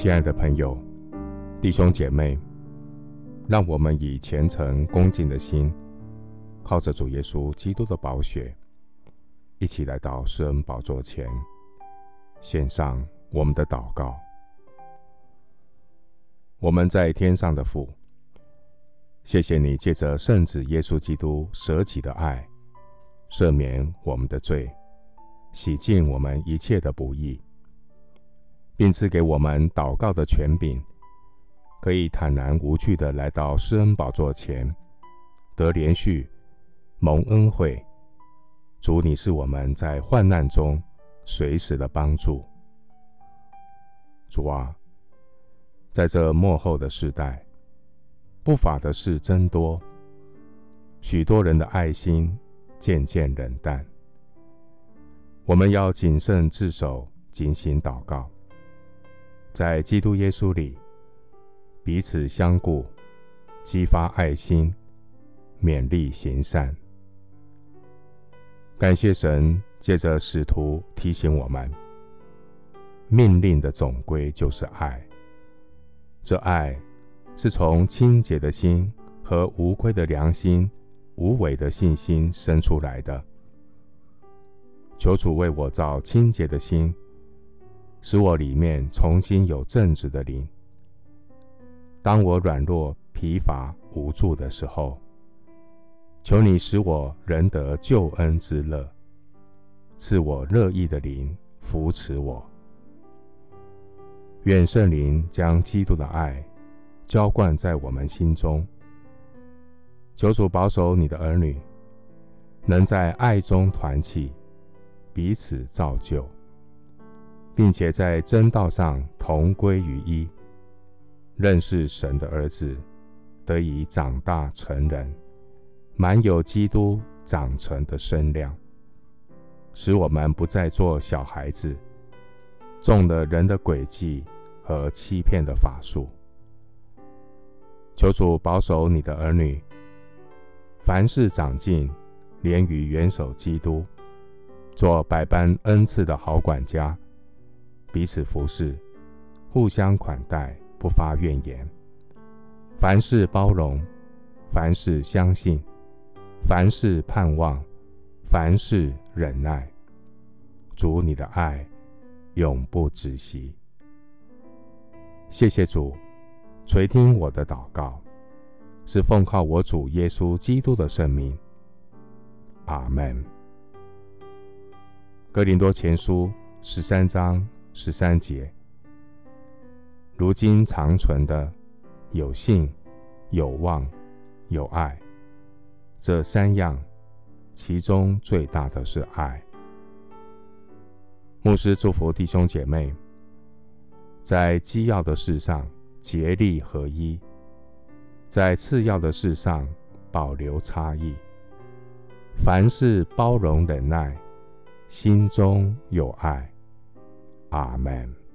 亲爱的朋友、弟兄姐妹，让我们以虔诚恭敬的心，靠着主耶稣基督的宝血，一起来到施恩宝座前，献上我们的祷告。我们在天上的父，谢谢你借着圣子耶稣基督舍己的爱，赦免我们的罪，洗净我们一切的不义，并赐给我们祷告的权柄，可以坦然无惧地来到施恩宝座前，得怜恤、蒙恩惠。主，你是我们在患难中随时的帮助。主啊。在这末后的世代，不法的事增多，许多人的爱心渐渐冷淡。我们要谨慎自守，警醒祷告，在基督耶稣里彼此相顾，激发爱心，勉励行善。感谢神，借着使徒提醒我们，命令的总归就是爱。这爱是从清洁的心和无愧的良心、无伪的信心生出来的。求主为我造清洁的心，使我里面重新有正直的灵。当我软弱、疲乏、无助的时候，求你使我仍得救恩之乐，赐我乐意的灵扶持我。愿圣灵将基督的爱浇灌在我们心中。求主保守你的儿女，能在爱中团契，彼此造就，并且在真道上同归于一，认识神的儿子，得以长大成人，满有基督长成的身量，使我们不再做小孩子。中了人的诡计和欺骗的法术，求主保守你的儿女，凡事长进，连于元首基督，做百般恩赐的好管家，彼此服侍，互相款待，不发怨言。凡事包容，凡事相信，凡事盼望，凡事忍耐。主你的爱。永不止息。谢谢主垂听我的祷告，是奉靠我主耶稣基督的圣名。阿门。哥林多前书十三章十三节：如今长存的有信、有望、有爱，这三样，其中最大的是爱。牧师祝福弟兄姐妹，在基要的事上竭力合一，在次要的事上保留差异。凡事包容忍耐，心中有爱。阿门。